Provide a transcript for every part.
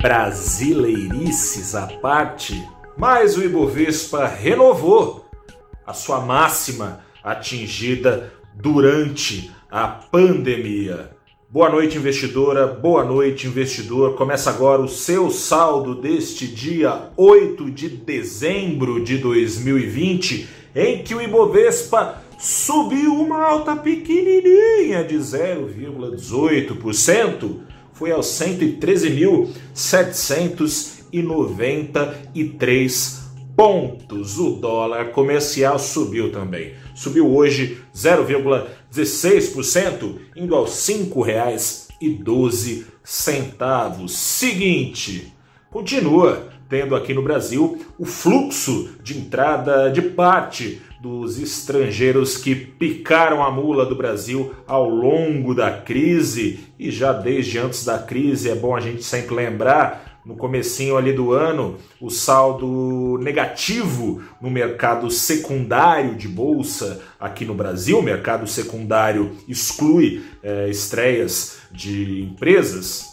Brasileirices à parte, mas o Ibovespa renovou a sua máxima atingida durante a pandemia. Boa noite, investidora. Boa noite, investidor. Começa agora o seu saldo deste dia 8 de dezembro de 2020, em que o Ibovespa subiu uma alta pequenininha de 0,18%, foi aos 113.793 pontos. O dólar comercial subiu também. Subiu hoje 0,16%, indo aos R$ 5,12. Seguinte, continua tendo aqui no Brasil o fluxo de entrada de parte dos estrangeiros que picaram a mula do Brasil ao longo da crise. E já desde antes da crise, é bom a gente sempre lembrar, no comecinho ali do ano, o saldo negativo no mercado secundário de bolsa aqui no Brasil, o mercado secundário exclui é, estreias de empresas,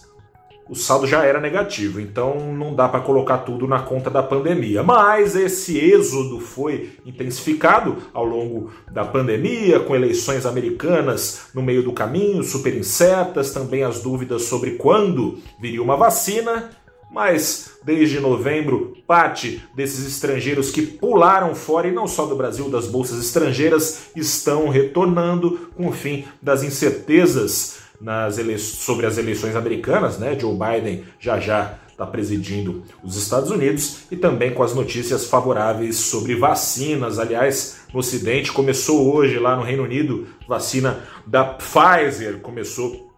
o saldo já era negativo, então não dá para colocar tudo na conta da pandemia. Mas esse êxodo foi intensificado ao longo da pandemia, com eleições americanas no meio do caminho, super incertas, também as dúvidas sobre quando viria uma vacina mas desde novembro, parte desses estrangeiros que pularam fora, e não só do Brasil, das bolsas estrangeiras, estão retornando com o fim das incertezas nas sobre as eleições americanas. Né? Joe Biden já já está presidindo os Estados Unidos e também com as notícias favoráveis sobre vacinas. Aliás, no Ocidente começou hoje lá no Reino Unido, vacina da Pfizer começou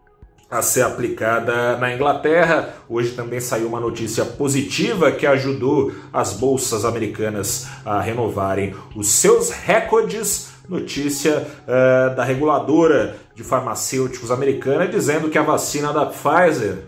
a ser aplicada na Inglaterra. Hoje também saiu uma notícia positiva que ajudou as bolsas americanas a renovarem os seus recordes. Notícia uh, da reguladora de farmacêuticos americana dizendo que a vacina da Pfizer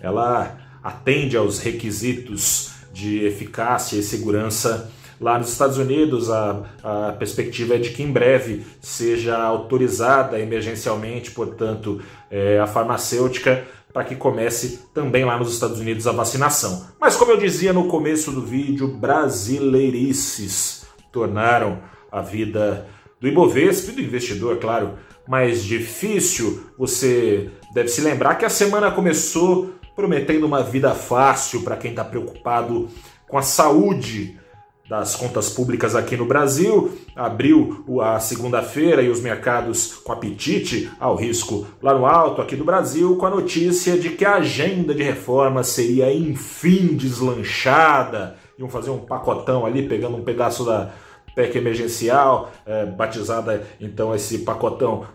ela atende aos requisitos de eficácia e segurança Lá nos Estados Unidos, a, a perspectiva é de que em breve seja autorizada emergencialmente, portanto, é, a farmacêutica para que comece também lá nos Estados Unidos a vacinação. Mas como eu dizia no começo do vídeo, brasileirices tornaram a vida do Ibovespa e do investidor, claro, mais difícil. Você deve se lembrar que a semana começou prometendo uma vida fácil para quem está preocupado com a saúde das contas públicas aqui no Brasil, abriu a segunda-feira e os mercados com apetite ao risco lá no alto aqui do Brasil, com a notícia de que a agenda de reforma seria enfim deslanchada, iam fazer um pacotão ali, pegando um pedaço da PEC emergencial, é, batizada então esse pacotão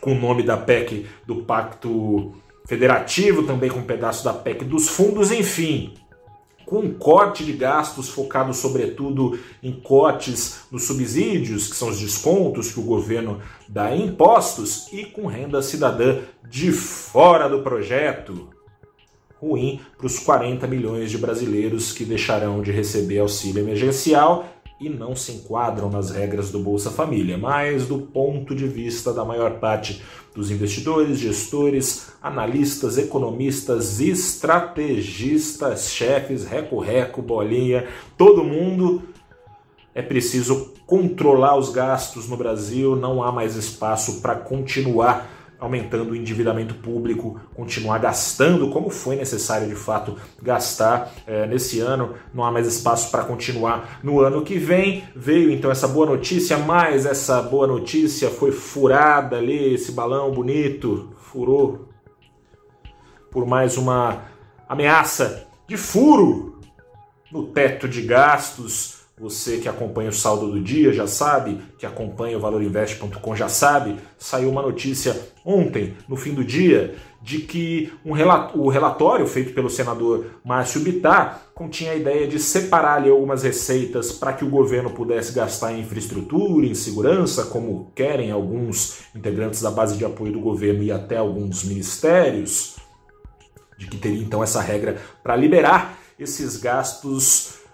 com o nome da PEC do Pacto Federativo, também com um pedaço da PEC dos fundos, enfim, com um corte de gastos focado sobretudo em cortes nos subsídios, que são os descontos que o governo dá em impostos, e com renda cidadã de fora do projeto. Ruim para os 40 milhões de brasileiros que deixarão de receber auxílio emergencial e não se enquadram nas regras do Bolsa Família, mas do ponto de vista da maior parte dos investidores, gestores, analistas, economistas, estrategistas, chefes, reco-reco, bolinha, todo mundo é preciso controlar os gastos no Brasil, não há mais espaço para continuar aumentando o endividamento público, continuar gastando como foi necessário de fato gastar é, nesse ano. Não há mais espaço para continuar no ano que vem. Veio então essa boa notícia, mas essa boa notícia foi furada ali, esse balão bonito furou por mais uma ameaça de furo no teto de gastos você que acompanha o saldo do dia já sabe, que acompanha o valorinvest.com já sabe, saiu uma notícia ontem, no fim do dia, de que um o relatório feito pelo senador Márcio Bittar continha a ideia de separar ali algumas receitas para que o governo pudesse gastar em infraestrutura, em segurança, como querem alguns integrantes da base de apoio do governo e até alguns ministérios, de que teria então essa regra para liberar esses gastos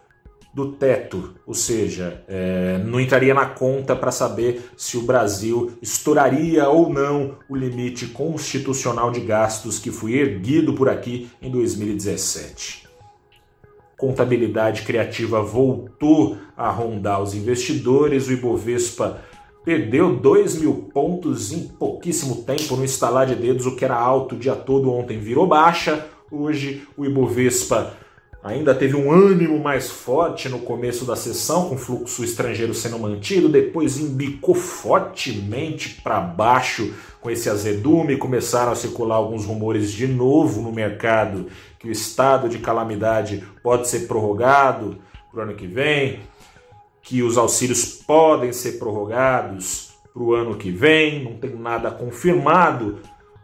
do teto, ou seja, é, não entraria na conta para saber se o Brasil estouraria ou não o limite constitucional de gastos que foi erguido por aqui em 2017. Contabilidade criativa voltou a rondar os investidores, o Ibovespa perdeu 2 mil pontos em pouquíssimo tempo no instalar de dedos, o que era alto o dia todo ontem virou baixa. Hoje o Ibovespa ainda teve um ânimo mais forte no começo da sessão, com fluxo estrangeiro sendo mantido, depois embicou fortemente para baixo com esse azedume, começaram a circular alguns rumores de novo no mercado que o estado de calamidade pode ser prorrogado para o ano que vem, que os auxílios podem ser prorrogados para o ano que vem, não tem nada confirmado.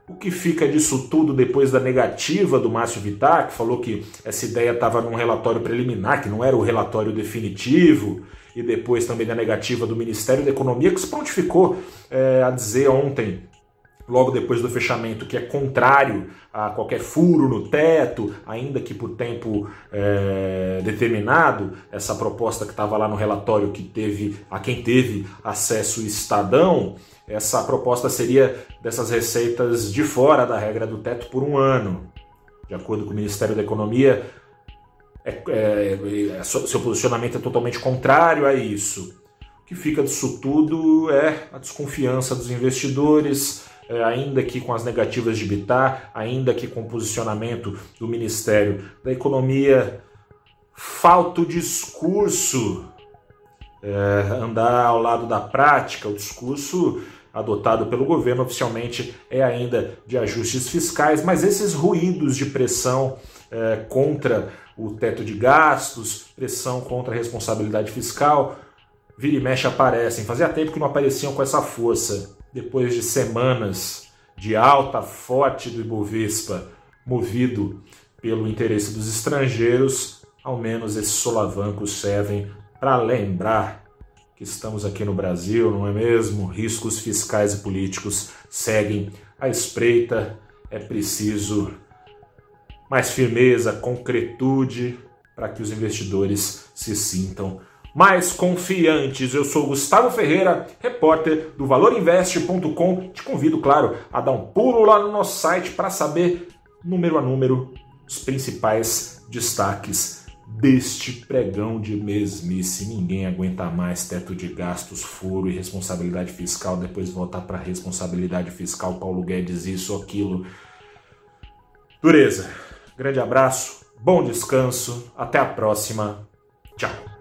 O que fica disso tudo depois da negativa do Márcio Vittar, que falou que essa ideia estava num relatório preliminar, que não era o relatório definitivo, e depois também da negativa do Ministério da Economia, que se prontificou é, a dizer ontem logo depois do fechamento, que é contrário a qualquer furo no teto, ainda que por tempo é, determinado, essa proposta que estava lá no relatório que teve a quem teve acesso Estadão, essa proposta seria dessas receitas de fora da regra do teto por um ano. De acordo com o Ministério da Economia, é, é, é, seu posicionamento é totalmente contrário a isso. O que fica disso tudo é a desconfiança dos investidores, é, ainda que com as negativas de Bitar, ainda que com o posicionamento do Ministério da Economia, falta o discurso é, andar ao lado da prática, o discurso adotado pelo governo oficialmente é ainda de ajustes fiscais, mas esses ruídos de pressão é, contra o teto de gastos, pressão contra a responsabilidade fiscal, vira e mexe aparecem. Fazia tempo que não apareciam com essa força depois de semanas de alta forte do Ibovespa, movido pelo interesse dos estrangeiros, ao menos esses solavancos servem para lembrar que estamos aqui no Brasil, não é mesmo? Riscos fiscais e políticos seguem à espreita. É preciso mais firmeza, concretude para que os investidores se sintam mais confiantes. Eu sou Gustavo Ferreira, repórter do valorinvest.com. Te convido, claro, a dar um pulo lá no nosso site para saber, número a número, os principais destaques deste pregão de mesmice. Ninguém aguenta mais teto de gastos, furo e responsabilidade fiscal, depois voltar para responsabilidade fiscal, Paulo Guedes, isso, aquilo. Dureza. Grande abraço, bom descanso, até a próxima. Tchau.